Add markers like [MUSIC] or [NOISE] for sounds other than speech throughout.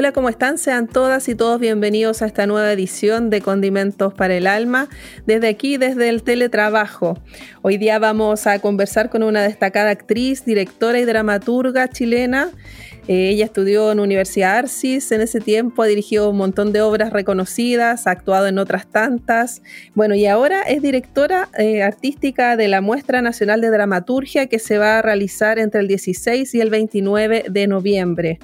Hola, ¿cómo están? Sean todas y todos bienvenidos a esta nueva edición de Condimentos para el Alma, desde aquí, desde el teletrabajo. Hoy día vamos a conversar con una destacada actriz, directora y dramaturga chilena. Eh, ella estudió en Universidad Arcis, en ese tiempo ha dirigido un montón de obras reconocidas, ha actuado en otras tantas. Bueno, y ahora es directora eh, artística de la Muestra Nacional de Dramaturgia que se va a realizar entre el 16 y el 29 de noviembre.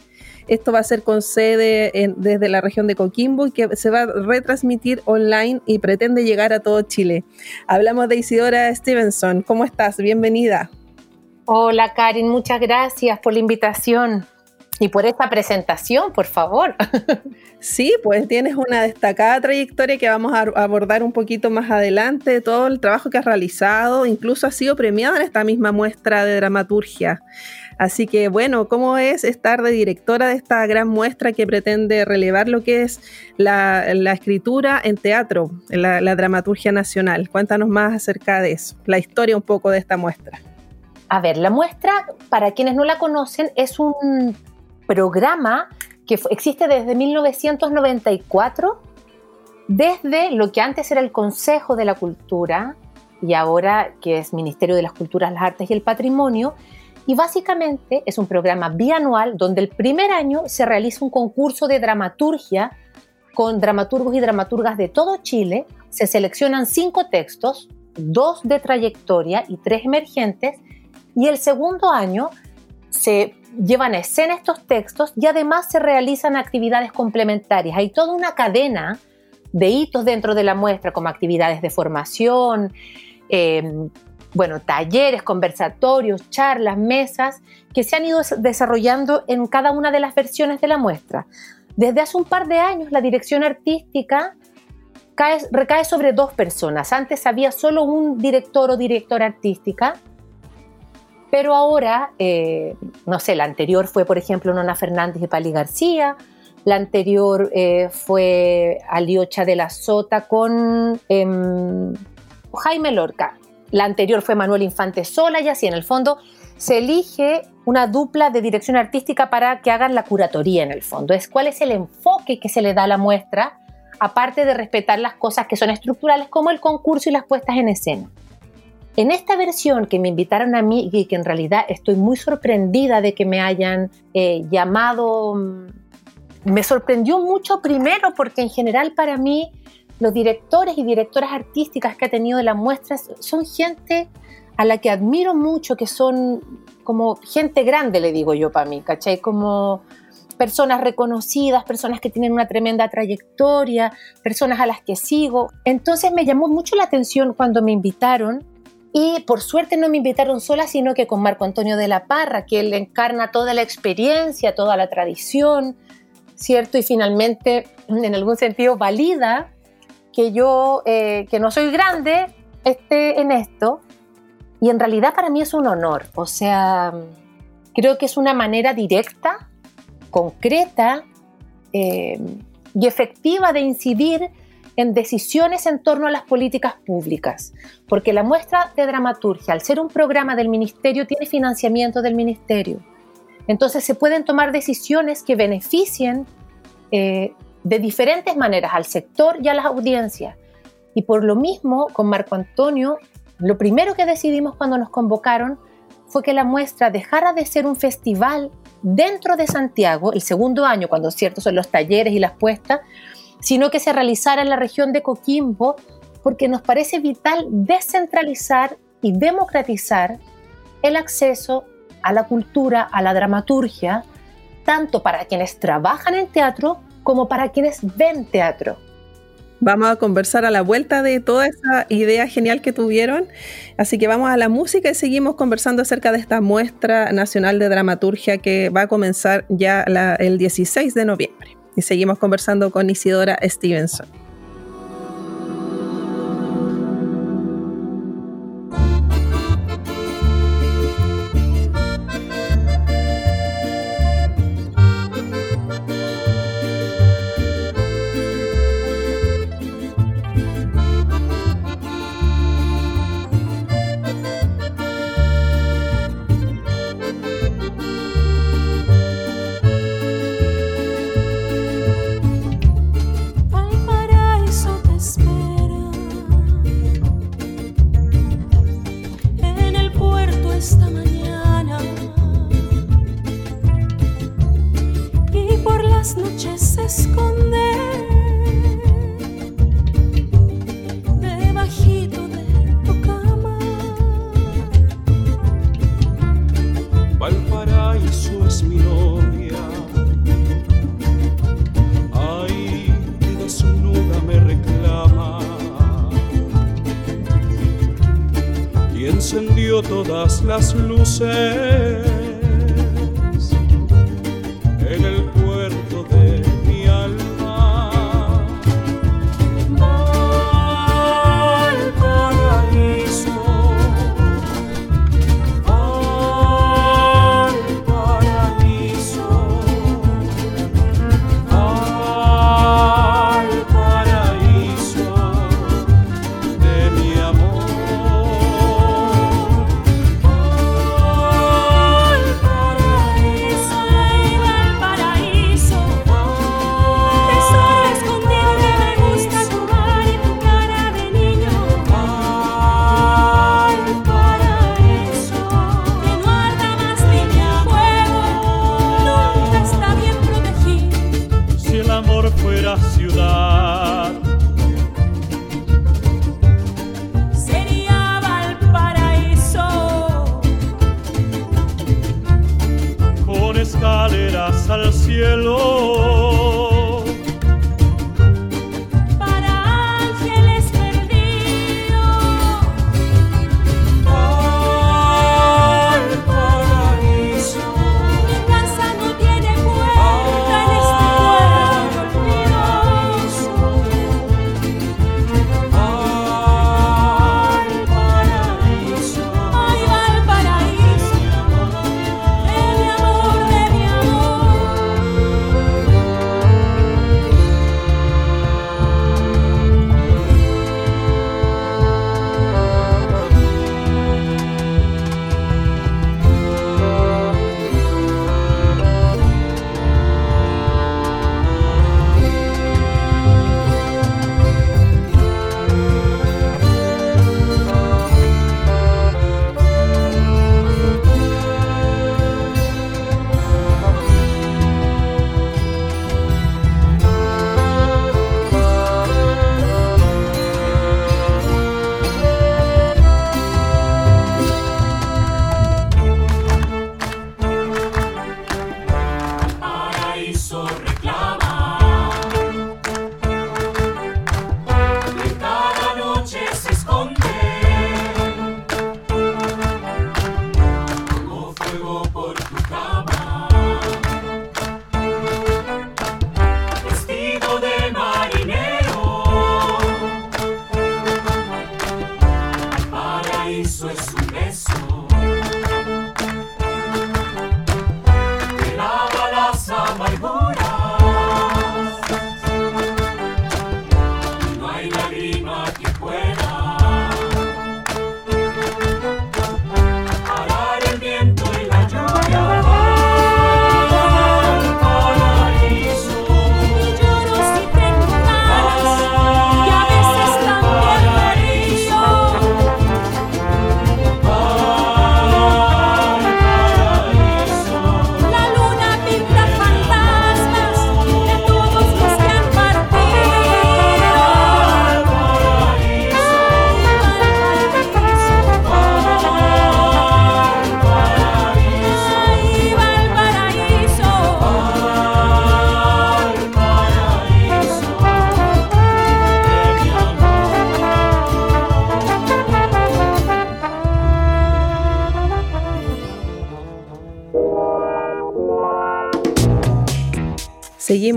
Esto va a ser con sede desde la región de Coquimbo y que se va a retransmitir online y pretende llegar a todo Chile. Hablamos de Isidora Stevenson. ¿Cómo estás? Bienvenida. Hola Karin, muchas gracias por la invitación y por esta presentación, por favor. [LAUGHS] Sí, pues tienes una destacada trayectoria que vamos a abordar un poquito más adelante, todo el trabajo que has realizado, incluso has sido premiada en esta misma muestra de dramaturgia. Así que bueno, ¿cómo es estar de directora de esta gran muestra que pretende relevar lo que es la, escritura en teatro, la, la dramaturgia nacional? Cuéntanos más acerca de eso, la historia un poco de esta muestra. A ver, la muestra, para quienes no la conocen, es un programa que existe desde 1994, desde lo que antes era el Consejo de la Cultura y ahora que es Ministerio de las Culturas, las Artes y el Patrimonio, y básicamente es un programa bianual donde el primer año se realiza un concurso de dramaturgia con dramaturgos y dramaturgas de todo Chile. Se seleccionan cinco textos, dos de trayectoria y tres emergentes. Y el segundo año se llevan a escena estos textos y además se realizan actividades complementarias. Hay toda una cadena de hitos dentro de la muestra, como actividades de formación, eh, bueno, talleres, conversatorios, charlas, mesas que se han ido desarrollando en cada una de las versiones de la muestra. Desde hace un par de años la dirección artística recae sobre dos personas. Antes había solo un director o directora artística, pero ahora, eh, no sé, la anterior fue, por ejemplo, Nona Fernández y Pali García, la anterior eh, fue Aliocha de la Sota con em, Jaime Lorca la anterior fue Manuel Infante Sola y así en el fondo se elige una dupla de dirección artística para que hagan la curatoría en el fondo. Es cuál es el enfoque que se le da a la muestra, aparte de respetar las cosas que son estructurales como el concurso y las puestas en escena. En esta versión que me invitaron a mí y que en realidad estoy muy sorprendida de que me hayan eh, llamado, mm, me sorprendió mucho primero porque en general para mí los directores y directoras artísticas que ha tenido de las muestras son gente a la que admiro mucho, que son como gente grande, le digo yo para mí, ¿cachai? Como personas reconocidas, personas que tienen una tremenda trayectoria, personas a las que sigo. Entonces me llamó mucho la atención cuando me invitaron y por suerte no me invitaron sola, sino que con Marco Antonio de la Parra, que él encarna toda la experiencia, toda la tradición, ¿cierto? Y finalmente, en algún sentido, valida que yo, eh, que no soy grande, esté en esto. Y en realidad para mí es un honor. O sea, creo que es una manera directa, concreta eh, y efectiva de incidir en decisiones en torno a las políticas públicas. Porque la muestra de dramaturgia, al ser un programa del ministerio, tiene financiamiento del ministerio. Entonces se pueden tomar decisiones que beneficien eh, de diferentes maneras al sector y a las audiencias. Y por lo mismo, con Marco Antonio, lo primero que decidimos cuando nos convocaron fue que la muestra dejara de ser un festival dentro de Santiago, el segundo año, cuando cierto son los talleres y las puestas, sino que se realizara en la región de Coquimbo, porque nos parece vital descentralizar y democratizar el acceso a la cultura, a la dramaturgia, tanto para quienes trabajan en teatro como para quienes ven teatro. Vamos a conversar a la vuelta de toda esa idea genial que tuvieron. Así que vamos a la música y seguimos conversando acerca de esta muestra nacional de dramaturgia que va a comenzar ya el 16 de noviembre. Y seguimos conversando con Isidora Stevenson.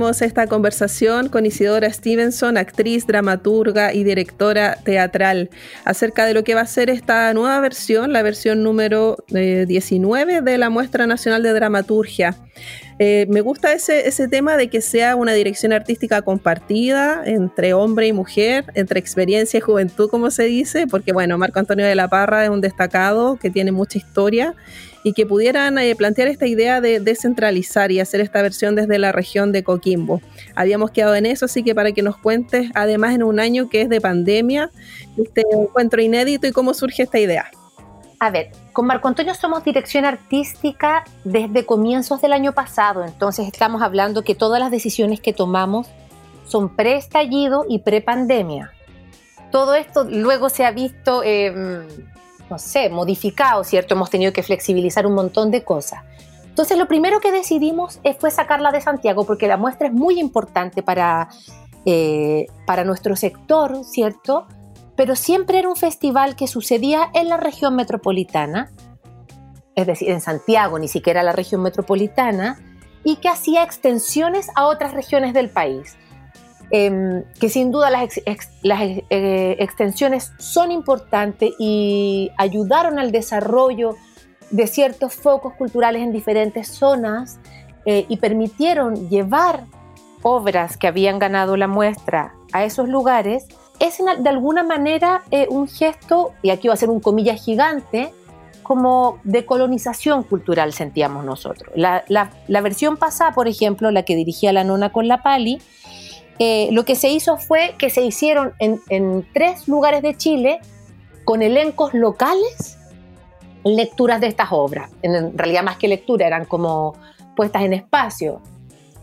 Esta conversación con Isidora Stevenson, actriz, dramaturga y directora teatral, acerca de lo que va a ser esta nueva versión, la versión número 19 eh, de la Muestra Nacional de Dramaturgia. Eh, me gusta ese, ese tema de que sea una dirección artística compartida entre hombre y mujer, entre experiencia y juventud, como se dice, porque bueno, Marco Antonio de la Parra es un destacado que tiene mucha historia y que pudieran eh, plantear esta idea de descentralizar y hacer esta versión desde la región de Coquimbo. Habíamos quedado en eso, así que para que nos cuentes, además en un año que es de pandemia, este encuentro inédito y cómo surge esta idea. A ver, con Marco Antonio somos dirección artística desde comienzos del año pasado, entonces estamos hablando que todas las decisiones que tomamos son pre-estallido y pre-pandemia. Todo esto luego se ha visto, em, no sé, modificado, ¿cierto? Hemos tenido que flexibilizar un montón de cosas. Entonces lo primero que decidimos fue sacarla de Santiago porque la muestra es muy importante para, eh, para nuestro sector, ¿cierto? pero siempre era un festival que sucedía en la región metropolitana, es decir, en Santiago, ni siquiera la región metropolitana, y que hacía extensiones a otras regiones del país. Em, que sin duda las, eh, extensiones son importantes y ayudaron al desarrollo de ciertos focos culturales en diferentes zonas eh, y permitieron llevar obras que habían ganado la muestra a esos lugares es de alguna manera eh, un gesto, y aquí va a ser un comilla gigante, como de colonización cultural sentíamos nosotros. La, versión pasada, por ejemplo, la que dirigía la nona con la Pali, eh, lo que se hizo fue que se hicieron en, tres lugares de Chile con elencos locales lecturas de estas obras. En realidad más que lectura, eran como puestas en espacio,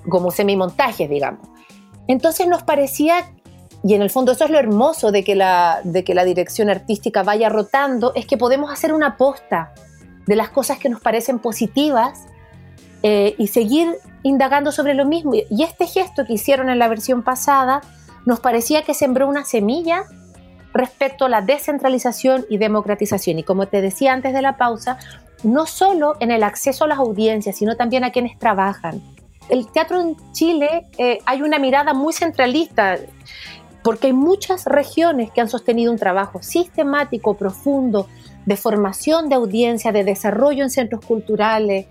como semimontajes, digamos. Entonces nos parecía y en el fondo eso es lo hermoso de que la, de que la dirección artística vaya rotando, es que podemos hacer una posta de las cosas que nos parecen positivas eh, y seguir indagando sobre lo mismo. Y este gesto que hicieron en la versión pasada nos parecía que sembró una semilla respecto a la descentralización y democratización. Y como te decía antes de la pausa, no solo en el acceso a las audiencias, sino también a quienes trabajan. El teatro en Chile eh, hay una mirada muy centralista porque hay muchas regiones que han sostenido un trabajo sistemático, profundo, de formación de audiencia, de desarrollo en centros culturales,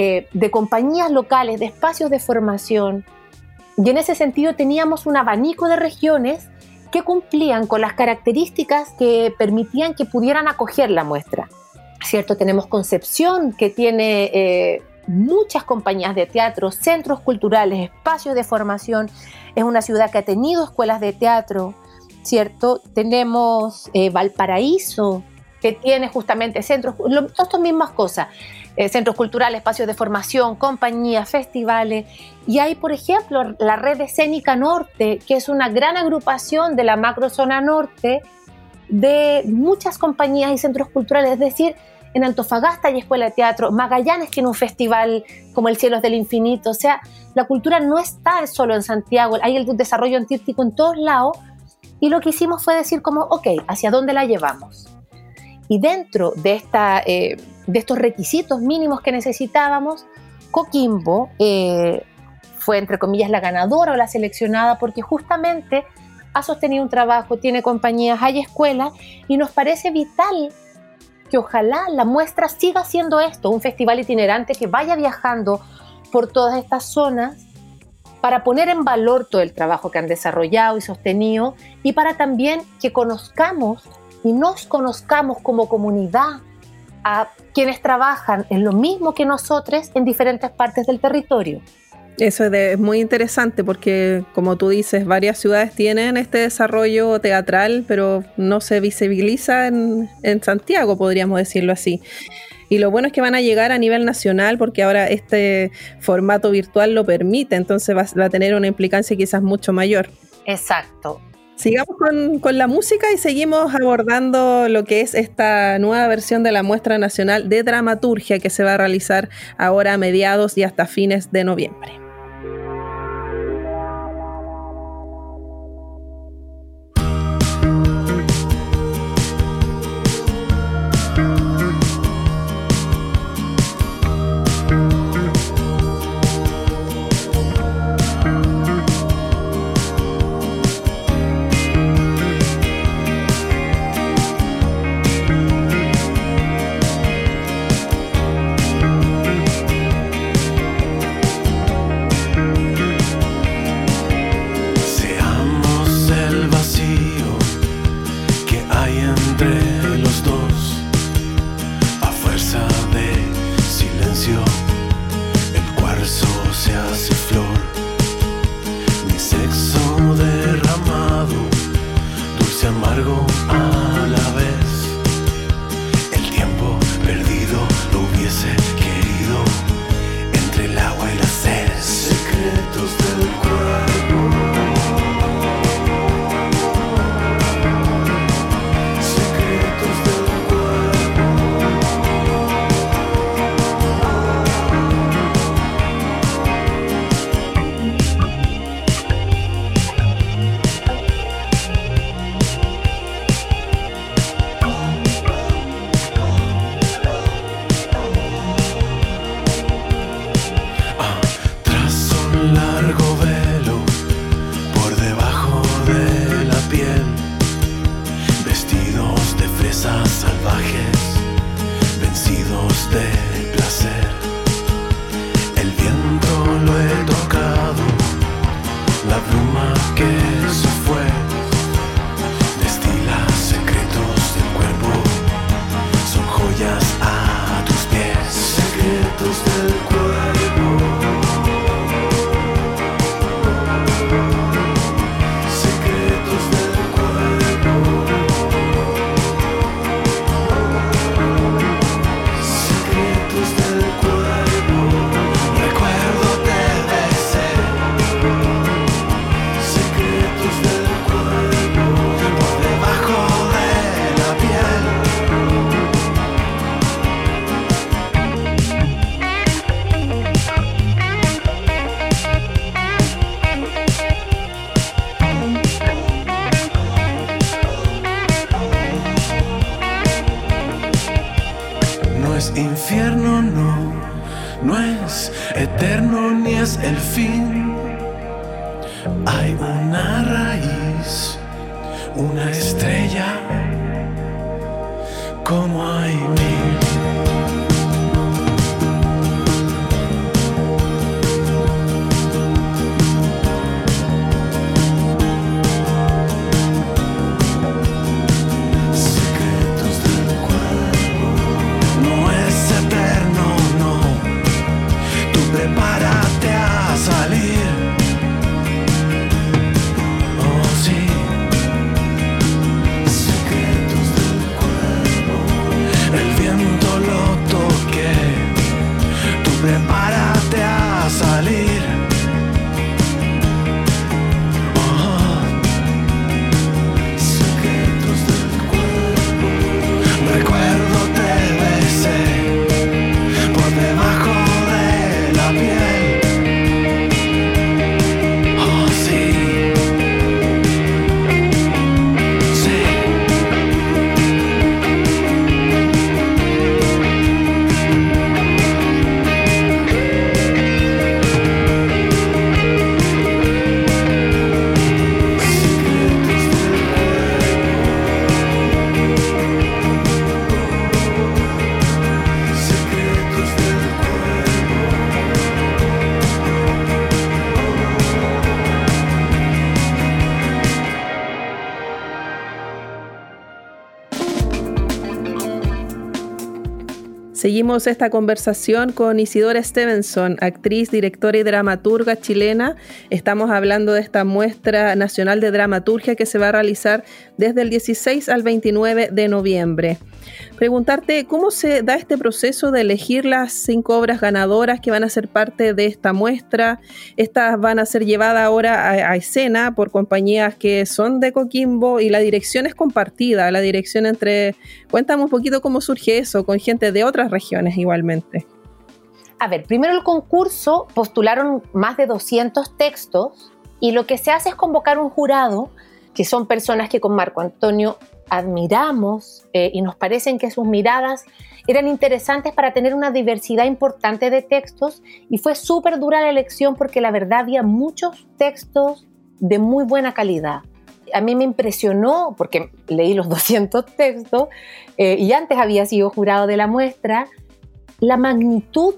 eh, de compañías locales, de espacios de formación. Y en ese sentido teníamos un abanico de regiones que cumplían con las características que permitían que pudieran acoger la muestra. ¿Cierto? Tenemos Concepción, que tiene eh, muchas compañías de teatro, centros culturales, espacios de formación. Es una ciudad que ha tenido escuelas de teatro, ¿cierto? Tenemos eh, Valparaíso, que tiene justamente centros, todas estas mismas cosas, eh, centros culturales, espacios de formación, compañías, festivales. Y hay, por ejemplo, la Red Escénica Norte, que es una gran agrupación de la macrozona norte de muchas compañías y centros culturales, es decir, en Antofagasta hay escuela de teatro, Magallanes tiene un festival como el Cielos del Infinito, o sea, la cultura no está solo en Santiago, hay el desarrollo artístico en todos lados, y lo que hicimos fue decir como, ok, ¿hacia dónde la llevamos? Y dentro de, esta, eh, de estos requisitos mínimos que necesitábamos, Coquimbo eh, fue, entre comillas, la ganadora o la seleccionada porque justamente ha sostenido un trabajo, tiene compañías, hay escuelas y nos parece vital que ojalá la muestra siga siendo esto, un festival itinerante que vaya viajando por todas estas zonas para poner en valor todo el trabajo que han desarrollado y sostenido y para también que conozcamos y nos conozcamos como comunidad a quienes trabajan en lo mismo que nosotros en diferentes partes del territorio. Eso es, muy interesante porque, como tú dices, varias ciudades tienen este desarrollo teatral, pero no se visibiliza en, Santiago, podríamos decirlo así. Y lo bueno es que van a llegar a nivel nacional porque ahora este formato virtual lo permite, entonces va, a tener una implicancia quizás mucho mayor. Exacto. Sigamos con, con, la música y seguimos abordando lo que es esta nueva versión de la muestra nacional de dramaturgia que se va a realizar ahora a mediados y hasta fines de noviembre. Seguimos esta conversación con Isidora Stevenson, actriz, directora y dramaturga chilena. Estamos hablando de esta muestra nacional de dramaturgia que se va a realizar desde el 16 al 29 de noviembre preguntarte cómo se da este proceso de elegir las cinco obras ganadoras que van a ser parte de esta muestra. Estas van a ser llevadas ahora a, escena por compañías que son de Coquimbo y la dirección es compartida, la dirección entre... Cuéntame un poquito cómo surge eso con gente de otras regiones igualmente. A ver, primero el concurso postularon más de 200 textos y lo que se hace es convocar un jurado, que son personas que con Marco Antonio admiramos eh, y nos parecen que sus miradas eran interesantes para tener una diversidad importante de textos y fue súper dura la elección porque la verdad había muchos textos de muy buena calidad. A mí me impresionó, porque leí los [LAUGHS] 200 textos eh, y antes había sido jurado de la muestra, la magnitud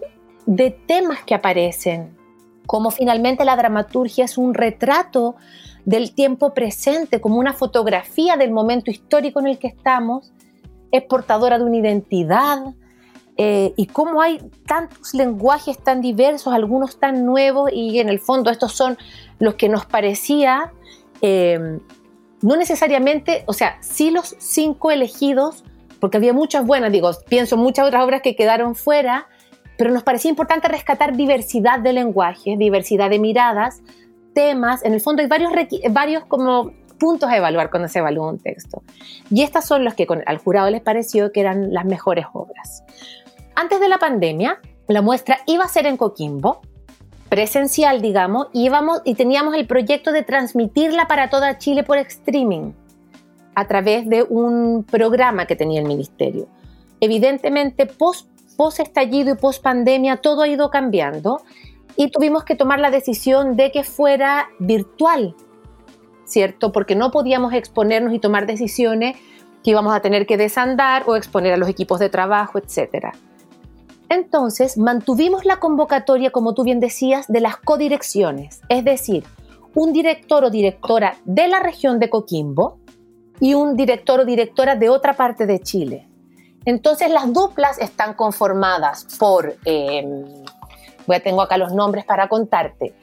de temas que aparecen, como finalmente la dramaturgia es un retrato del tiempo presente, como una fotografía del momento histórico en el que estamos, es portadora de una identidad, eh, y cómo hay tantos lenguajes tan diversos, algunos tan nuevos, y en el fondo estos son los que nos parecía eh, no necesariamente, o sea, sí los cinco elegidos, porque había muchas buenas, digo, pienso muchas otras obras que quedaron fuera, pero nos parecía importante rescatar diversidad de lenguajes, diversidad de miradas, temas, en el fondo hay varios, varios como puntos a evaluar cuando se evalúa un texto. Y estas son los que al jurado les pareció que eran las mejores obras. Antes de la pandemia, la muestra iba a ser en Coquimbo, presencial, digamos, y, íbamos, y teníamos el proyecto de transmitirla para toda Chile por streaming, a través de un programa que tenía el ministerio. Evidentemente, post, post estallido y post pandemia, todo ha ido cambiando y tuvimos que tomar la decisión de que fuera virtual, ¿cierto? Porque no podíamos exponernos y tomar decisiones que íbamos a tener que desandar o exponer a los equipos de trabajo, etcétera. Entonces, mantuvimos la convocatoria, como tú bien decías, de las codirecciones, es decir, un director o directora de la región de Coquimbo y un director o directora de otra parte de Chile. Entonces, las duplas están conformadas por, eh, voy a tengo acá los nombres para contarte.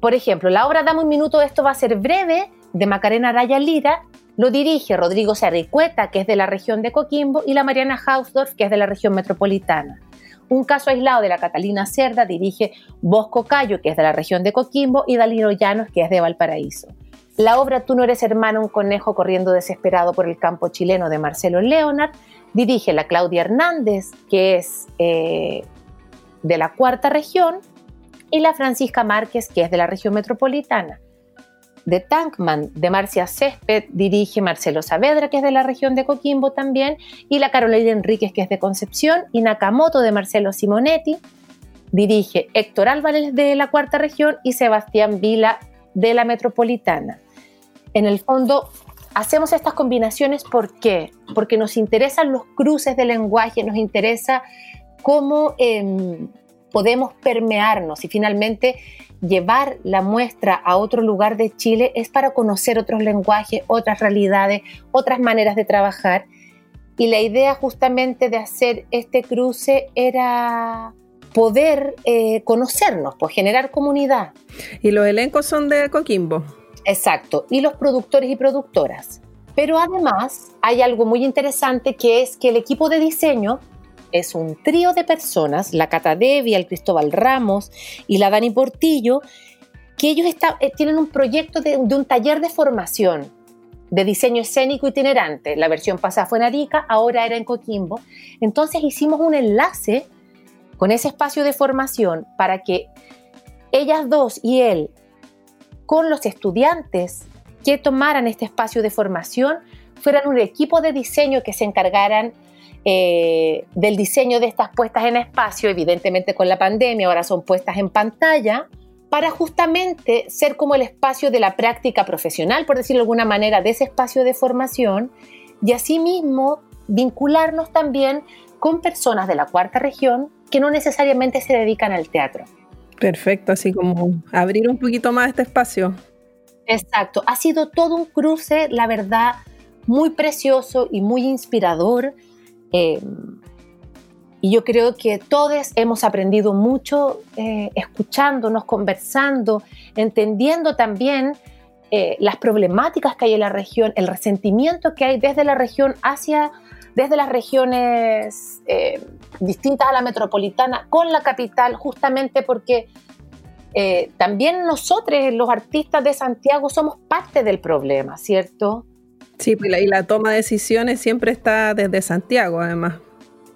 Por ejemplo, la obra Dame un minuto, esto va a ser breve, de Macarena Araya Lira, lo dirige Rodrigo Cerricueta, que es de la región de Coquimbo, y la Mariana Hausdorff, que es de la región metropolitana. Un caso aislado de la Catalina Cerda dirige Bosco Cayo, que es de la región de Coquimbo, y Dalino Llanos, que es de Valparaíso. La obra Tú no eres hermano, un conejo corriendo desesperado por el campo chileno de Marcelo Leonard, dirige la Claudia Hernández, que es eh, de la cuarta región, y la Francisca Márquez, que es de la región metropolitana de Tankman de Marcia Césped dirige Marcelo Saavedra, que es de la región de Coquimbo también, y la Carolina Enríquez, que es de Concepción, y Nakamoto de Marcelo Simonetti dirige Héctor Álvarez de la cuarta región y Sebastián Vila de la metropolitana. En el fondo, hacemos estas combinaciones ¿por? Porque nos interesan los cruces de lenguaje, nos interesa cómo em, podemos permearnos y finalmente llevar la muestra a otro lugar de Chile es para conocer otros lenguajes, otras realidades, otras maneras de trabajar. Y la idea justamente de hacer este cruce era poder eh, conocernos, pues generar comunidad. Y los elencos son de Coquimbo. Exacto, y los productores y productoras. Pero además hay algo muy interesante que es que el equipo de diseño es un trío de personas, la Cata Devi, el Cristóbal Ramos y la Dani Portillo, que ellos eh, tienen un proyecto de, un taller de formación de diseño escénico itinerante. La versión pasada fue en Arica, ahora era en Coquimbo. Entonces hicimos un enlace con ese espacio de formación para que ellas dos y él, con los estudiantes que tomaran este espacio de formación, fueran un equipo de diseño que se encargaran eh, del diseño de estas puestas en espacio, evidentemente con la pandemia, ahora son puestas en pantalla, para justamente ser como el espacio de la práctica profesional, por decirlo de alguna manera, de ese espacio de formación, y asimismo vincularnos también con personas de la cuarta región que no necesariamente se dedican al teatro. Perfecto, así como abrir un poquito más este espacio. Exacto, ha sido todo un cruce, la verdad, muy precioso y muy inspirador eh, y yo creo que todos hemos aprendido mucho eh, escuchándonos, conversando, entendiendo también eh, las problemáticas que hay en la región, el resentimiento que hay desde la región hacia, desde las regiones distintas a la metropolitana con la capital, justamente porque también nosotros, los artistas de Santiago, somos parte del problema, ¿cierto? Sí, pues, y la toma de decisiones siempre está desde Santiago, además.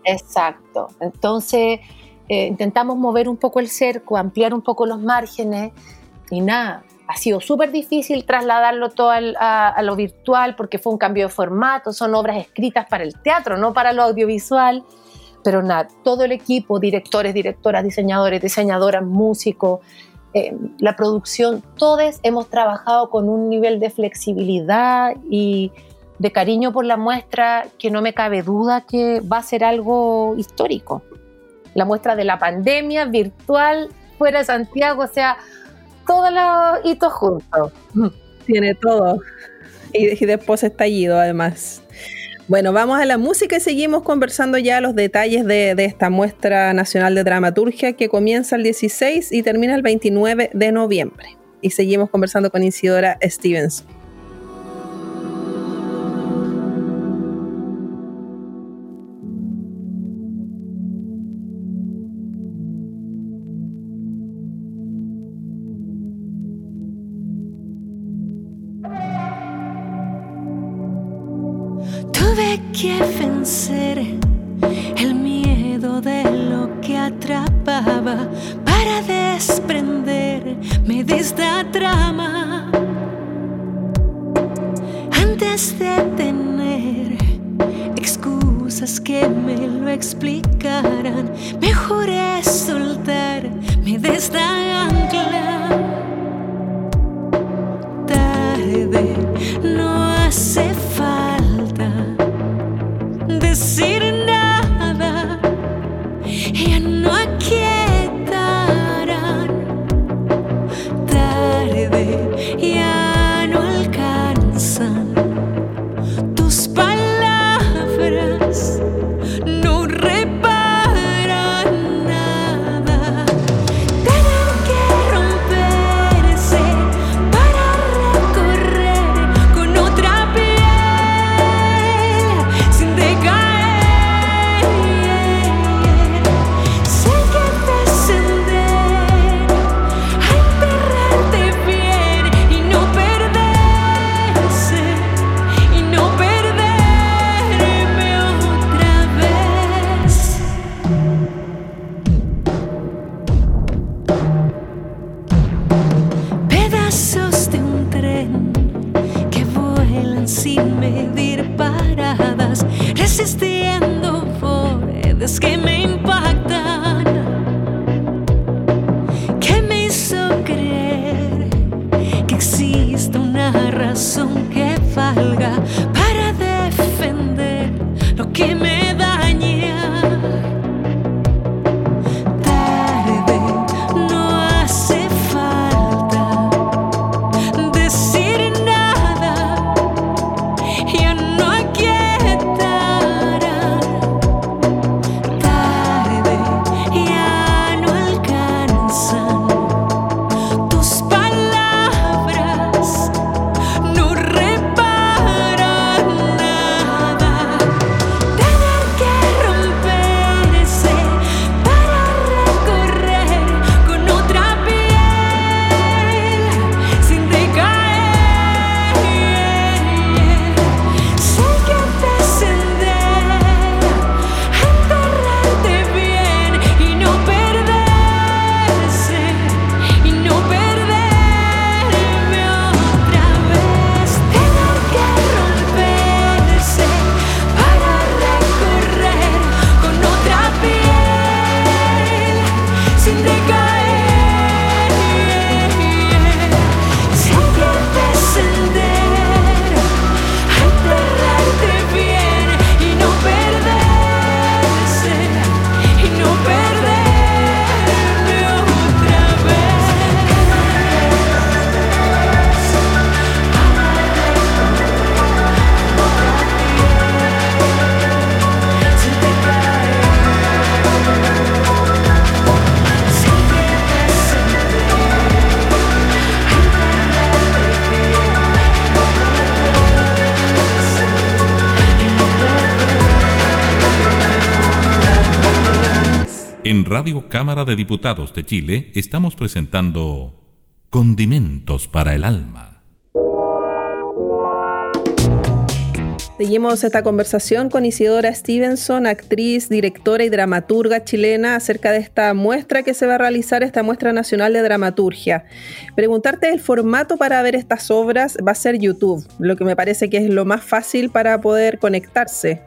Exacto. Entonces, eh, intentamos mover un poco el cerco, ampliar un poco los márgenes y nada. Ha sido súper difícil trasladarlo todo a, lo virtual porque fue un cambio de formato, son obras escritas para el teatro, no para lo audiovisual. Pero nada, todo el equipo, directores, directoras, diseñadores, diseñadoras, músicos, eh, la producción, todos hemos trabajado con un nivel de flexibilidad y de cariño por la muestra que no me cabe duda que va a ser algo histórico. La muestra de la pandemia virtual fuera de Santiago, o sea, todos los hitos juntos. Tiene todo. Y, después estallido, además. Bueno, vamos a la música y seguimos conversando ya los detalles de, esta muestra nacional de dramaturgia que comienza el 16 y termina el 29 de noviembre. Y seguimos conversando con Isidora Stevenson. Tuve que vencer el miedo de lo que atrapaba para desprenderme de esta trama. Antes de tener excusas que me lo explicaran, mejor es soltarme de esta ancla. Tarde, no hace Radio Cámara de Diputados de Chile estamos presentando Condimentos para el Alma. Seguimos esta conversación con Isidora Stevenson, actriz, directora y dramaturga chilena, acerca de esta muestra que se va a realizar, esta muestra nacional de dramaturgia. Preguntarte el formato para ver estas obras va a ser YouTube, lo que me parece que es lo más fácil para poder conectarse.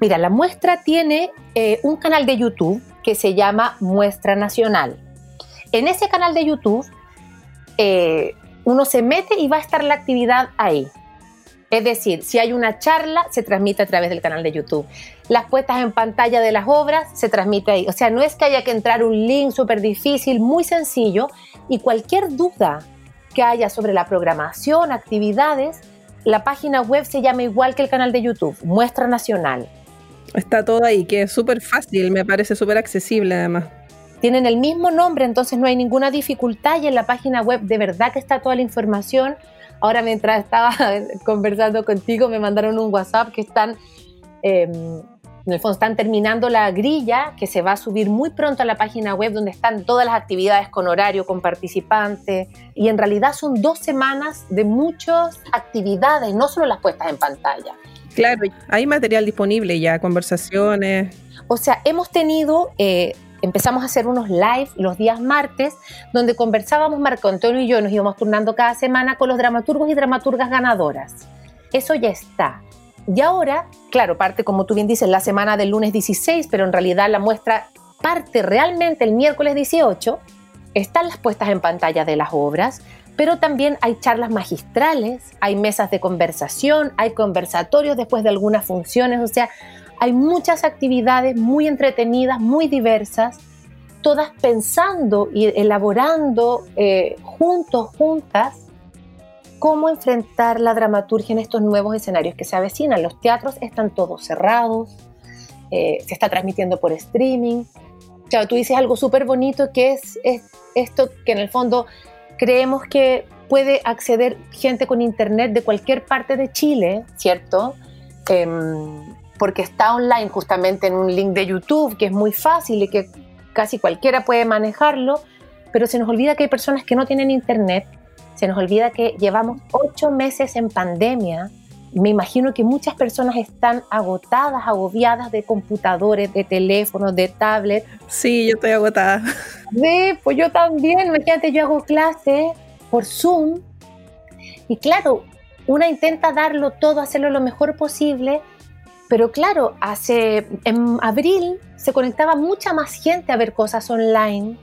Mira, la muestra tiene eh, un canal de YouTube que se llama Muestra Nacional. En ese canal de YouTube, eh, uno se mete y va a estar la actividad ahí. Es decir, si hay una charla, se transmite a través del canal de YouTube. Las puestas en pantalla de las obras se transmite ahí. O sea, no es que haya que entrar un link súper difícil, muy sencillo. Y cualquier duda que haya sobre la programación, actividades, la página web se llama igual que el canal de YouTube, Muestra Nacional. Está todo ahí, que es súper fácil, me parece súper accesible además. Tienen el mismo nombre, entonces no hay ninguna dificultad y en la página web de verdad que está toda la información. Ahora mientras estaba [LAUGHS] conversando contigo me mandaron un WhatsApp que están, eh, en el fondo están terminando la grilla que se va a subir muy pronto a la página web donde están todas las actividades con horario, con participantes y en realidad son dos semanas de muchas actividades, no solo las puestas en pantalla. Claro, hay material disponible ya, conversaciones. O sea, hemos tenido, eh, empezamos a hacer unos live los días martes, donde conversábamos Marco Antonio y yo, nos íbamos turnando cada semana con los dramaturgos y dramaturgas ganadoras. Eso ya está. Y ahora, claro, parte, como tú bien dices, la semana del lunes 16, pero en realidad la muestra parte realmente el miércoles 18. Están las puestas en pantalla de las obras, pero también hay charlas magistrales, hay mesas de conversación, hay conversatorios después de algunas funciones, o sea, hay muchas actividades muy entretenidas, muy diversas, todas pensando y elaborando eh, juntos, juntas, cómo enfrentar la dramaturgia en estos nuevos escenarios que se avecinan. Los teatros están todos cerrados, eh, se está transmitiendo por streaming. Claro, tú dices algo súper bonito que es, es esto que en el fondo creemos que puede acceder gente con internet de cualquier parte de Chile, ¿cierto? Em, porque está online justamente en un link de YouTube que es muy fácil y que casi cualquiera puede manejarlo, pero se nos olvida que hay personas que no tienen internet, se nos olvida que llevamos ocho meses en pandemia. Me imagino que muchas personas están agotadas, agobiadas de computadores, de teléfonos, de tablets. Sí, yo estoy agotada. [LAUGHS] Sí, pues yo también. Imagínate, yo hago clases por Zoom y claro, una intenta darlo todo, hacerlo lo mejor posible, pero claro, hace en abril se conectaba mucha más gente a ver cosas online.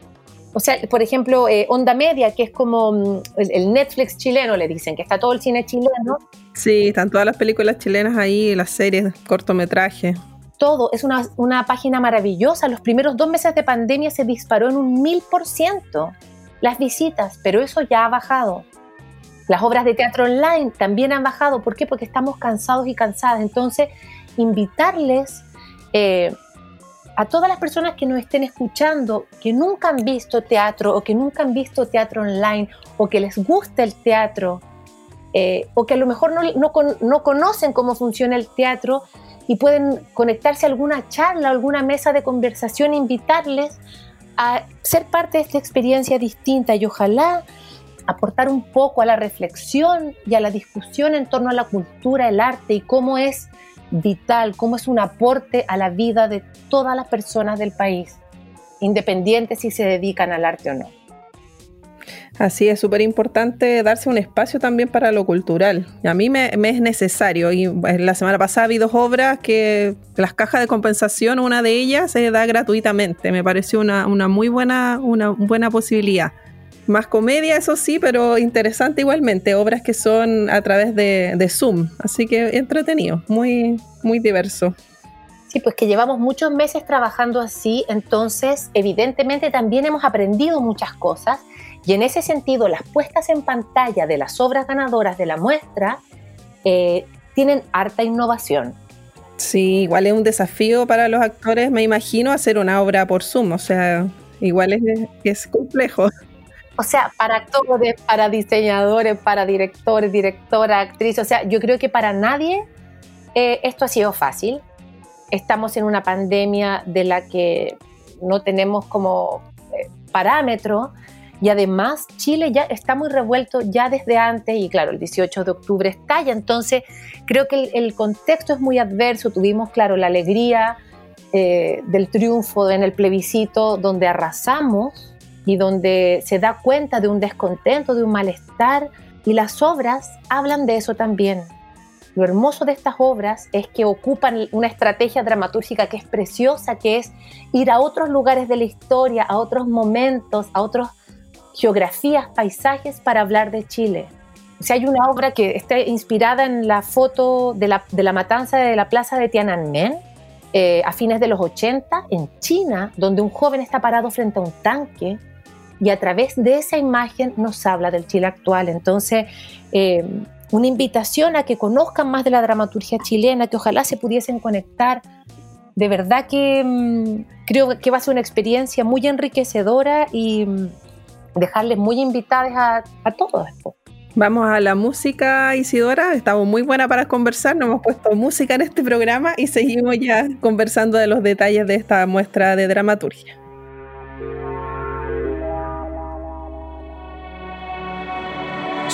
O sea, por ejemplo, eh, Onda Media, que es como mm, el, el Netflix chileno, le dicen, que está todo el cine chileno, Sí, están todas las películas chilenas ahí, las series, cortometrajes. todo. Es una, una página maravillosa. Los primeros dos meses de pandemia se disparó en un mil por ciento las visitas, pero eso ya ha bajado. Las obras de teatro online también han bajado. ¿Por qué? Porque estamos cansados y cansadas. Entonces, invitarles eh, a todas las personas que nos estén escuchando, que nunca han visto teatro o que nunca han visto teatro online o que les gusta el teatro eh, o que a lo mejor no, no no conocen cómo funciona el teatro y pueden conectarse a alguna charla, alguna mesa de conversación, invitarles a ser parte de esta experiencia distinta y ojalá aportar un poco a la reflexión y a la discusión en torno a la cultura, el arte y cómo es vital, cómo es un aporte a la vida de todas las personas del país, independiente si se dedican al arte o no. Así es súper importante darse un espacio también para lo cultural. A mí me, me es necesario. Y pues, la semana pasada vi dos obras que las cajas de compensación, una de ellas se da gratuitamente. Me pareció una, una muy buena, una buena posibilidad. Más comedia, eso sí, pero interesante igualmente. Obras que son a través de, de Zoom. Así que entretenido, muy, muy diverso. Sí, pues que llevamos muchos meses trabajando así, entonces evidentemente también hemos aprendido muchas cosas y en ese sentido las puestas en pantalla de las obras ganadoras de la muestra eh, tienen harta innovación. Sí, igual es un desafío para los actores, me imagino, hacer una obra por Zoom. O sea, igual es, es complejo. O sea, para actores, para diseñadores, para directores, directora, actriz, o sea, yo creo que para nadie eh, esto ha sido fácil. Estamos en una pandemia de la que no tenemos como eh, parámetro y además Chile ya está muy revuelto ya desde antes y claro, el 18 de octubre estalla, entonces creo que el, el contexto es muy adverso, tuvimos claro la alegría eh, del triunfo en el plebiscito donde arrasamos y donde se da cuenta de un descontento, de un malestar y las obras hablan de eso también. Lo hermoso de estas obras es que ocupan una estrategia dramatúrgica que es preciosa, que es ir a otros lugares de la historia, a otros momentos, a otras geografías, paisajes para hablar de Chile. O sea, hay una obra que está inspirada en la foto de la, matanza de la plaza de Tiananmen eh, a fines de los 80 en China, donde un joven está parado frente a un tanque y a través de esa imagen nos habla del Chile actual. Entonces, eh, una invitación a que conozcan más de la dramaturgia chilena, que ojalá se pudiesen conectar. De verdad que mm, creo que va a ser una experiencia muy enriquecedora y mm, dejarles muy invitadas a, a todos. Vamos a la música, Isidora. Estamos muy buena para conversar. Nos hemos puesto música en este programa y seguimos ya conversando de los detalles de esta muestra de dramaturgia.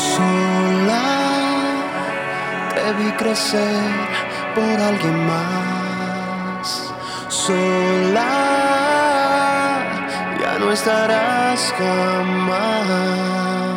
Sola te crecer por alguien más. Sola, ya no estarás jamás.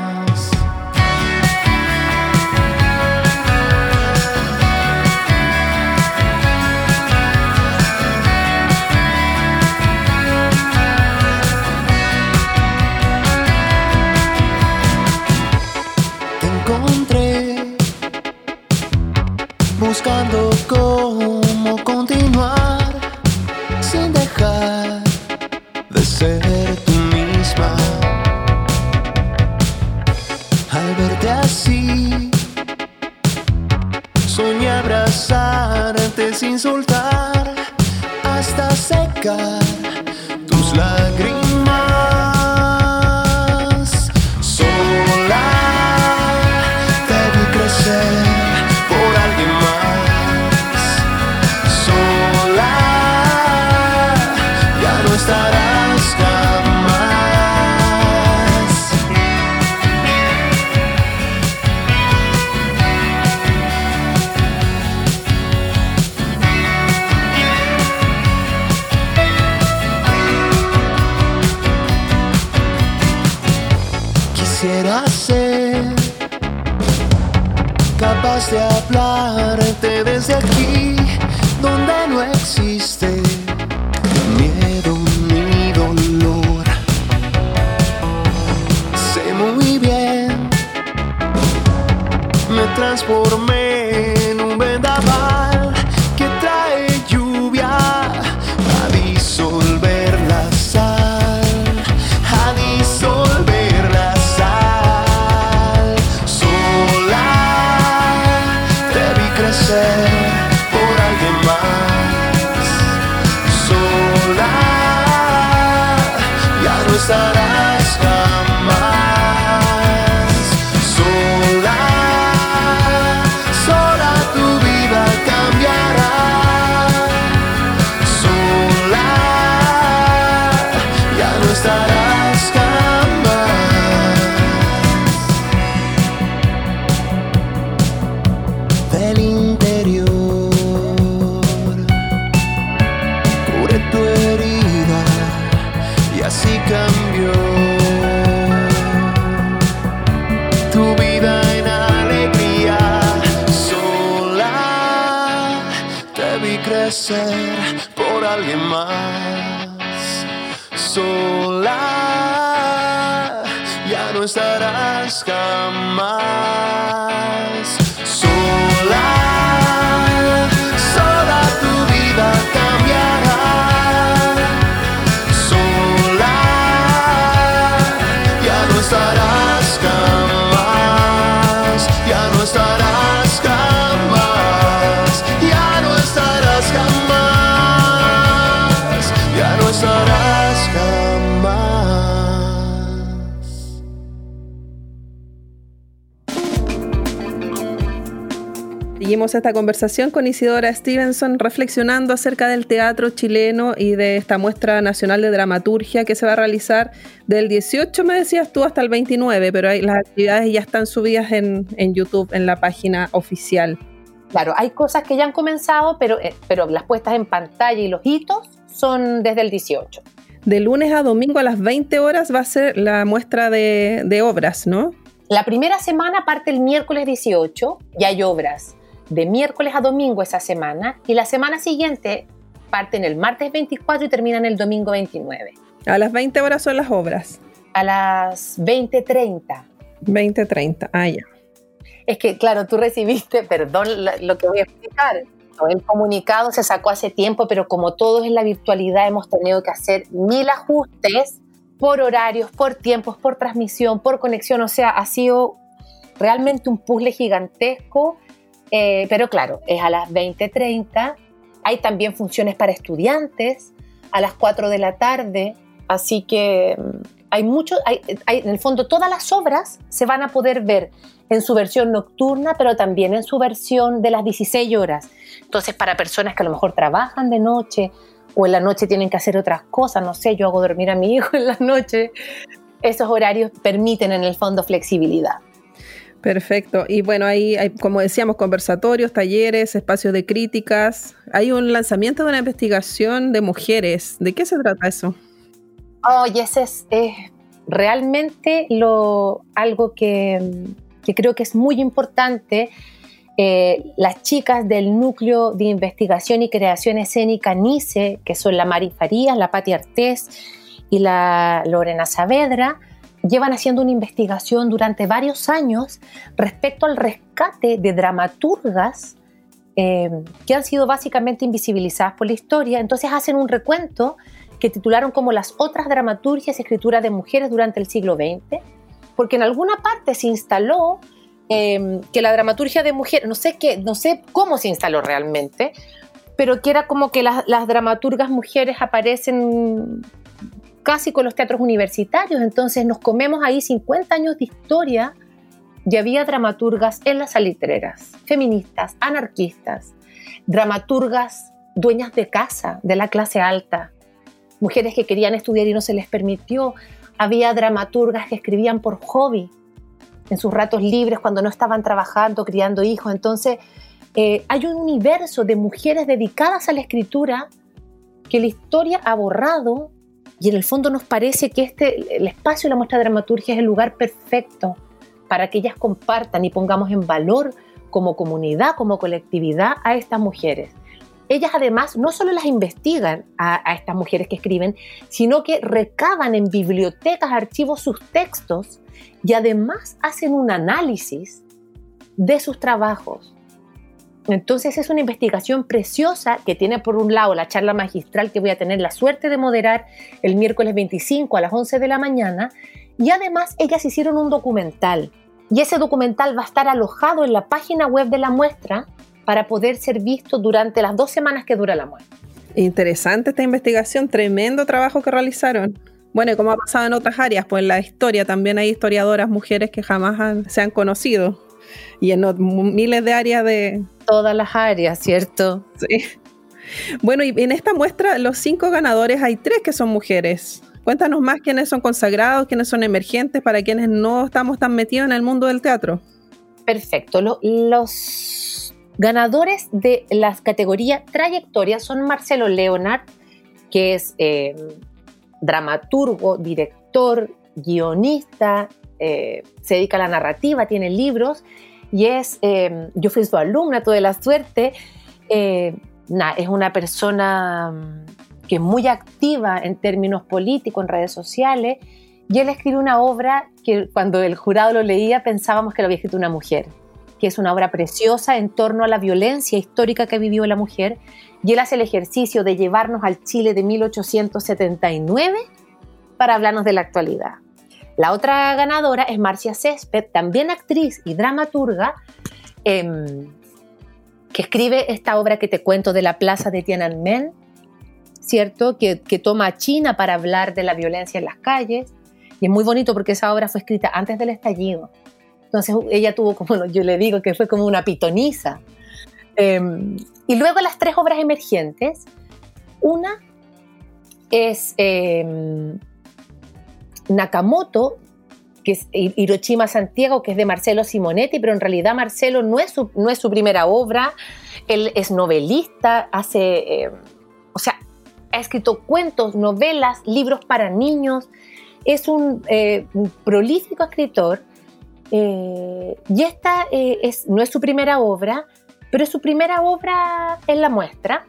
Buscando cómo continuar sin dejar de ser tú misma. Al verte así, soñé abrazarte sin soltar hasta secar tus lágrimas. Esta conversación con Isidora Stevenson reflexionando acerca del teatro chileno y de esta muestra nacional de dramaturgia que se va a realizar del 18, me decías tú, hasta el 29, pero hay, las actividades ya están subidas en, en YouTube, en la página oficial. Claro, hay cosas que ya han comenzado, pero, eh, pero las puestas en pantalla y los hitos son desde el 18. De lunes a domingo a las 20 horas va a ser la muestra de, de obras, ¿no? La primera semana parte el miércoles 18 y hay obras de miércoles a domingo esa semana y la semana siguiente parten el martes 24 y terminan el domingo 29. A las 20 horas son las obras. A las 20.30. 20-30, ah, ya. Es que, claro, tú recibiste, perdón lo que voy a explicar. El comunicado se sacó hace tiempo, pero como todos en la virtualidad hemos tenido que hacer mil ajustes por horarios, por tiempos, por transmisión, por conexión. O sea, ha sido realmente un puzzle gigantesco. Eh, pero claro, es a las 20.30. Hay también funciones para estudiantes a las 4 de la tarde. Así que mm, hay mucho, hay, hay- en el fondo todas las obras se van a poder ver en su versión nocturna, pero también en su versión de las 16 horas. Entonces, para personas que a lo mejor trabajan de noche o en la noche tienen que hacer otras cosas, no sé, yo hago dormir a mi hijo en la noche, esos horarios permiten en el fondo flexibilidad. Perfecto. Y bueno, ahí hay, como decíamos, conversatorios, talleres, espacios de críticas. Hay un lanzamiento de una investigación de mujeres. ¿De qué se trata eso? Oye, ese es, realmente lo, algo que, que creo que es muy importante. Eh, las chicas del Núcleo de Investigación y Creación Escénica NICE, que son la Mari Farías, la Pati Artés y la Lorena Saavedra, llevan haciendo una investigación durante varios años respecto al rescate de dramaturgas eh, que han sido básicamente invisibilizadas por la historia. Entonces hacen un recuento que titularon como las otras dramaturgias y escrituras de mujeres durante el siglo XX, porque en alguna parte se instaló eh, que la dramaturgia de mujeres, no sé qué, no sé cómo se instaló realmente, pero que era como que las, las dramaturgas mujeres aparecen casi con los teatros universitarios, entonces nos comemos ahí 50 años de historia y había dramaturgas en las salitreras, feministas, anarquistas, dramaturgas dueñas de casa, de la clase alta, mujeres que querían estudiar y no se les permitió, había dramaturgas que escribían por hobby, en sus ratos libres, cuando no estaban trabajando, criando hijos, entonces eh, hay un universo de mujeres dedicadas a la escritura que la historia ha borrado y en el fondo nos parece que este, el espacio de la muestra de dramaturgia es el lugar perfecto para que ellas compartan y pongamos en valor como comunidad, como colectividad a estas mujeres. Ellas además no solo las investigan a, a estas mujeres que escriben, sino que recaban en bibliotecas, archivos sus textos y además hacen un análisis de sus trabajos. Entonces es una investigación preciosa que tiene por un lado la charla magistral que voy a tener la suerte de moderar el miércoles 25 a las 11 de la mañana y además ellas hicieron un documental y ese documental va a estar alojado en la página web de la muestra para poder ser visto durante las dos semanas que dura la muestra. Interesante esta investigación, tremendo trabajo que realizaron. Bueno, y como ha pasado en otras áreas, pues en la historia también hay historiadoras mujeres que jamás se han conocido y en miles de áreas de... Todas las áreas, ¿cierto? sí. Bueno, y en esta muestra, los cinco ganadores, hay tres que son mujeres. Cuéntanos más quiénes son consagrados, quiénes son emergentes, para quienes no estamos tan metidos en el mundo del teatro. Perfecto. Lo- los ganadores de las categorías trayectoria son Marcelo Leonard, que es eh, dramaturgo, director, guionista, eh, se dedica a la narrativa, tiene libros y es, eh, yo fui su alumna, tuve la suerte, eh, es una persona mm, que es muy activa en términos políticos, en redes sociales, y él escribe una obra que cuando el jurado lo leía pensábamos que lo había escrito una mujer, que es una obra preciosa en torno a la violencia histórica que vivió la mujer, y él hace el ejercicio de llevarnos al Chile de 1879 para hablarnos de la actualidad. La otra ganadora es Marcia Césped, también actriz y dramaturga, em, que escribe esta obra que te cuento de la plaza de Tiananmen, ¿cierto? Que, que toma a China para hablar de la violencia en las calles. Y es muy bonito porque esa obra fue escrita antes del estallido. Entonces ella tuvo como, [LAUGHS] yo le digo que fue como una pitoniza. Em, y luego las tres obras emergentes. Una es em, Nakamoto, que Hiroshima Santiago, que es de Marcelo Simonetti, pero en realidad Marcelo no es su, primera obra. Él es novelista, hace, eh, o sea, ha escrito cuentos, novelas, libros para niños. Es un, eh, prolífico escritor. eh, y esta es, no es su primera obra, pero es su primera obra en la muestra.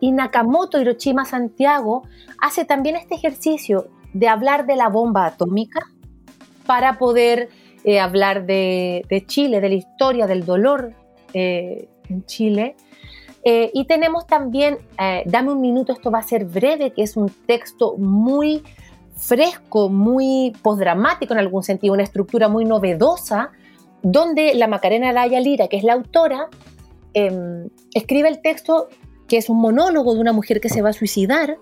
Y Nakamoto Hiroshima Santiago hace también este ejercicio de hablar de la bomba atómica para poder eh, hablar de, Chile, de la historia, del dolor eh, en Chile. Eh, y tenemos también, dame un minuto, esto va a ser breve, que es un texto muy fresco, muy postdramático en algún sentido, una estructura muy novedosa, donde la Macarena Araya Lira, que es la autora, eh, escribe el texto que es un monólogo de una mujer que se va a suicidar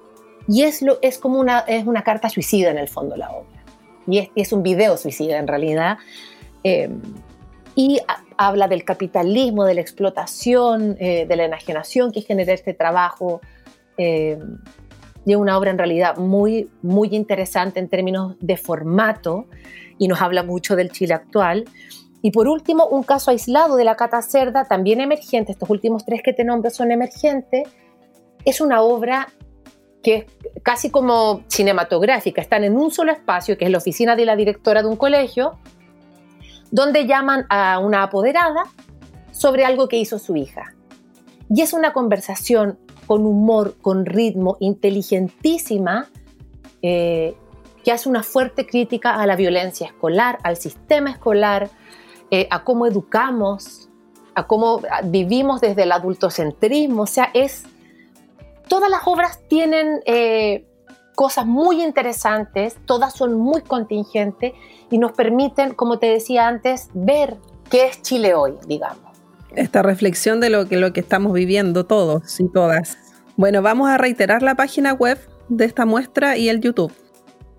y es, lo, es como una, es una carta suicida en el fondo la obra. Y es, es un video suicida en realidad. Eh, y a- habla del capitalismo, de la explotación, eh, de la enajenación que genera este trabajo. eh, y es una obra en realidad muy, muy interesante en términos de formato y nos habla mucho del Chile actual. Y por último, un caso aislado de la Cata Cerda, también emergente, estos últimos tres que te nombro son emergentes, es una obra que es casi como cinematográfica, están en un solo espacio, que es la oficina de la directora de un colegio, donde llaman a una apoderada sobre algo que hizo su hija. Y es una conversación con humor, con ritmo, inteligentísima, eh, que hace una fuerte crítica a la violencia escolar, al sistema escolar, eh, a cómo educamos, a cómo vivimos desde el adultocentrismo. O sea, es. Todas las obras tienen eh, cosas muy interesantes, todas son muy contingentes y nos permiten, como te decía antes, ver qué es Chile hoy, digamos. Esta reflexión de lo que, lo que estamos viviendo todos y todas. Bueno, vamos a reiterar la página web de esta muestra y el YouTube.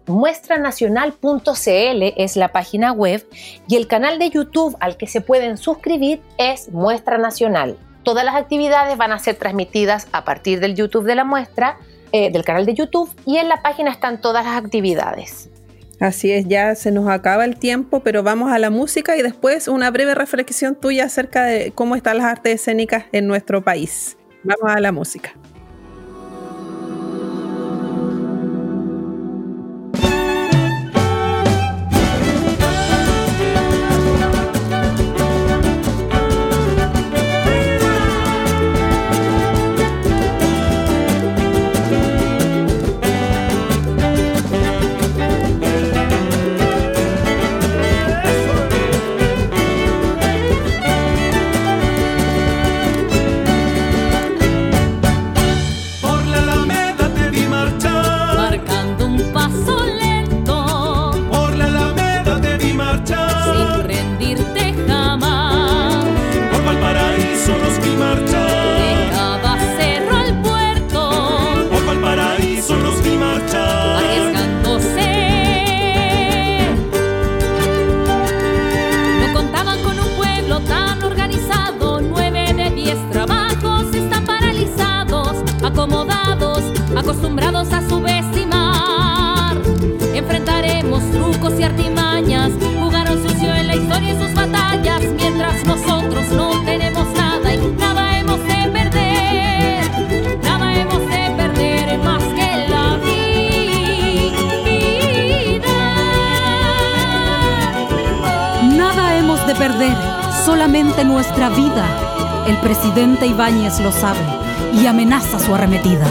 Muestranacional.cl es la página web y el canal de YouTube al que se pueden suscribir es Muestra Nacional. Todas las actividades van a ser transmitidas a partir del YouTube de la muestra, eh, del canal de YouTube, y en la página están todas las actividades. Así es, ya se nos acaba el tiempo, pero vamos a la música y después una breve reflexión tuya acerca de cómo están las artes escénicas en nuestro país. Vamos a la música. Acostumbrados a subestimar. Enfrentaremos trucos y artimañas, jugaron sucio en la historia y sus batallas, mientras nosotros no tenemos nada y nada hemos de perder, nada hemos de perder más que la vida. Nada hemos de perder, solamente nuestra vida. El presidente Ibáñez lo sabe y amenaza su arremetida.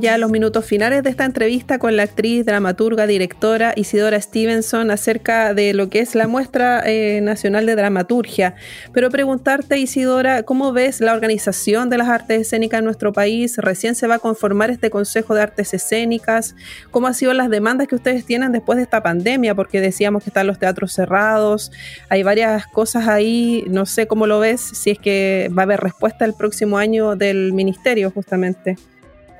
Ya los minutos finales de esta entrevista con la actriz, dramaturga, directora Isidora Stevenson acerca de lo que es la muestra eh, nacional de dramaturgia. Pero preguntarte, Isidora, ¿cómo ves la organización de las artes escénicas en nuestro país? Recién se va a conformar este Consejo de Artes Escénicas. ¿Cómo han sido las demandas que ustedes tienen después de esta pandemia? Porque decíamos que están los teatros cerrados, hay varias cosas ahí, no sé cómo lo ves, si es que va a haber respuesta el próximo año del ministerio justamente.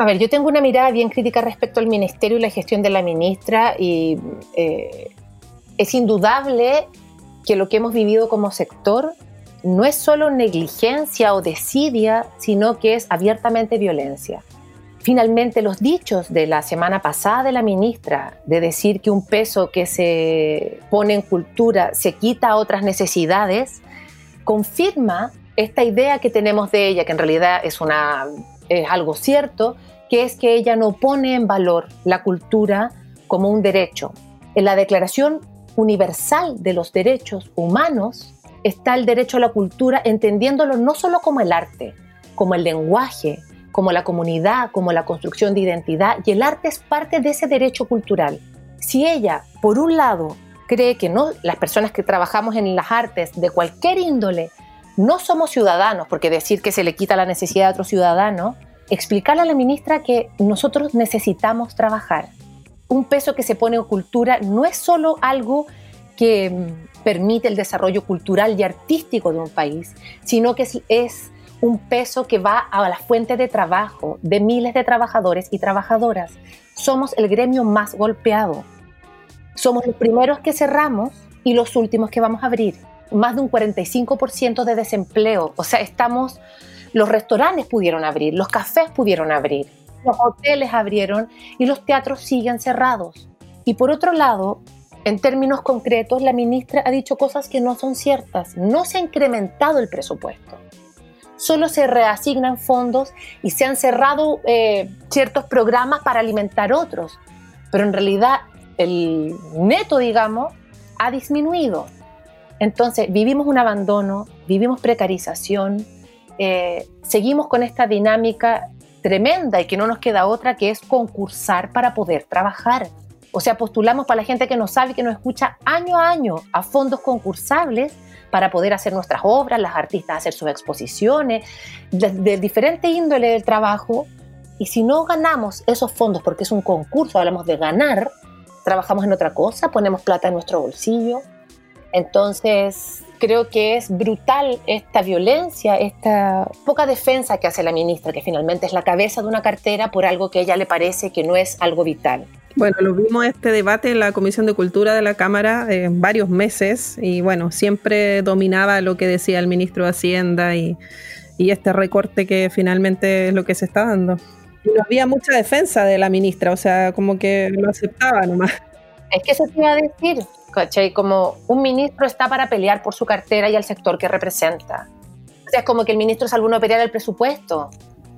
A ver, yo tengo una mirada bien crítica respecto al ministerio y la gestión de la ministra y eh, es indudable que lo que hemos vivido como sector no es solo negligencia o desidia, sino que es abiertamente violencia. Finalmente, los dichos de la semana pasada de la ministra de decir que un peso que se pone en cultura se quita a otras necesidades, confirma esta idea que tenemos de ella, que en realidad es, una, es algo cierto, que es que ella no pone en valor la cultura como un derecho. En la Declaración Universal de los Derechos Humanos está el derecho a la cultura entendiéndolo no solo como el arte, como el lenguaje, como la comunidad, como la construcción de identidad, y el arte es parte de ese derecho cultural. Si ella, por un lado, cree que no, las personas que trabajamos en las artes de cualquier índole no somos ciudadanos, porque decir que se le quita la necesidad de otro ciudadano, explicarle a la ministra que nosotros necesitamos trabajar. Un peso que se pone en cultura no es solo algo que mm, permite el desarrollo cultural y artístico de un país, sino que es, es un peso que va a la fuente de trabajo de miles de trabajadores y trabajadoras. Somos el gremio más golpeado. Somos los primeros que cerramos y los últimos que vamos a abrir. Más de un 45% de desempleo. O sea, estamos, los restaurantes pudieron abrir, los cafés pudieron abrir, los hoteles abrieron y los teatros siguen cerrados. Y por otro lado, en términos concretos, la ministra ha dicho cosas que no son ciertas. No se ha incrementado el presupuesto solo se reasignan fondos y se han cerrado eh, ciertos programas para alimentar otros. Pero en realidad el neto, digamos, ha disminuido. Entonces vivimos un abandono, vivimos precarización, eh, seguimos con esta dinámica tremenda y que no nos queda otra que es concursar para poder trabajar. O sea, postulamos para la gente que no sabe y que nos escucha año a año a fondos concursables para poder hacer nuestras obras, las artistas hacer sus exposiciones, de, diferente índole del trabajo. Y si no ganamos esos fondos, porque es un concurso, hablamos de ganar, trabajamos en otra cosa, ponemos plata en nuestro bolsillo. Entonces, creo que es brutal esta violencia, esta poca defensa que hace la ministra, que finalmente es la cabeza de una cartera por algo que a ella le parece que no es algo vital. Bueno, lo vimos este debate en la Comisión de Cultura de la Cámara en eh, varios meses y bueno, siempre dominaba lo que decía el ministro de Hacienda y, este recorte que finalmente es lo que se está dando. Y no había mucha defensa de la ministra, o sea, como que lo aceptaba nomás. Es que eso te iba a decir, ¿cachai? Como un ministro está para pelear por su cartera y el sector que representa. O sea, es como que el ministro es alguno pelear el presupuesto.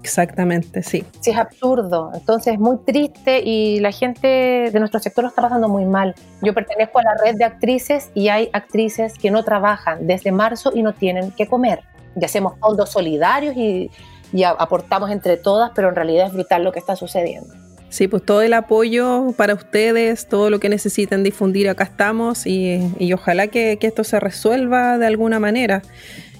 Exactamente, sí. Sí, es absurdo. Entonces es muy triste y la gente de nuestro sector lo está pasando muy mal. Yo pertenezco a la red de actrices y hay actrices que no trabajan desde marzo y no tienen que comer. Y hacemos fondos solidarios y, aportamos entre todas, pero en realidad es brutal lo que está sucediendo. Sí, pues todo el apoyo para ustedes, todo lo que necesiten difundir, acá estamos y, ojalá que, que esto se resuelva de alguna manera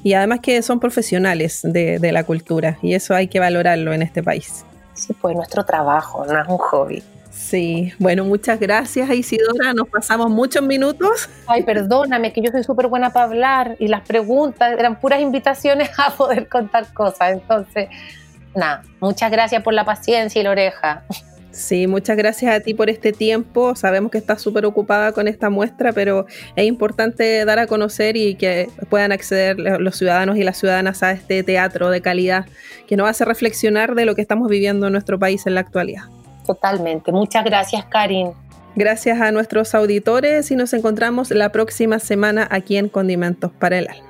y además que son profesionales de, la cultura y eso hay que valorarlo en este país. Sí, pues nuestro trabajo, no es un hobby. Sí, bueno, muchas gracias Isidora, nos pasamos muchos minutos. Ay, perdóname, que yo soy súper buena para hablar y las preguntas eran puras invitaciones a poder contar cosas, entonces, nada, muchas gracias por la paciencia y la oreja. Sí, muchas gracias a ti por este tiempo. Sabemos que estás súper ocupada con esta muestra, pero es importante dar a conocer y que puedan acceder los ciudadanos y las ciudadanas a este teatro de calidad que nos hace reflexionar de lo que estamos viviendo en nuestro país en la actualidad. Totalmente. Muchas gracias, Karin. Gracias a nuestros auditores y nos encontramos la próxima semana aquí en Condimentos para el Alma.